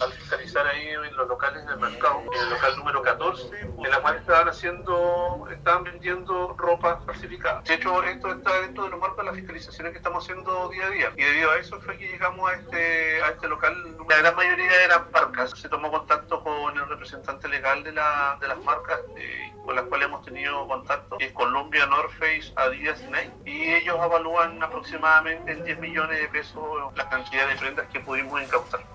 al fiscalizar ahí en los locales del mercado, en el local número 14, en la cual estaban haciendo, estaban vendiendo ropa falsificada. De hecho, esto está dentro de los marcos de las fiscalizaciones que estamos haciendo día a día. Y debido a eso fue que llegamos a este, a este local. La gran mayoría eran marcas. Se tomó contacto con el representante legal de, la, de las marcas eh, con las cuales hemos tenido contacto, que es Columbia, North Face, Adidas, Nike. Y ellos evalúan aproximadamente en 10 millones de pesos la cantidad de prendas que pudimos incautar.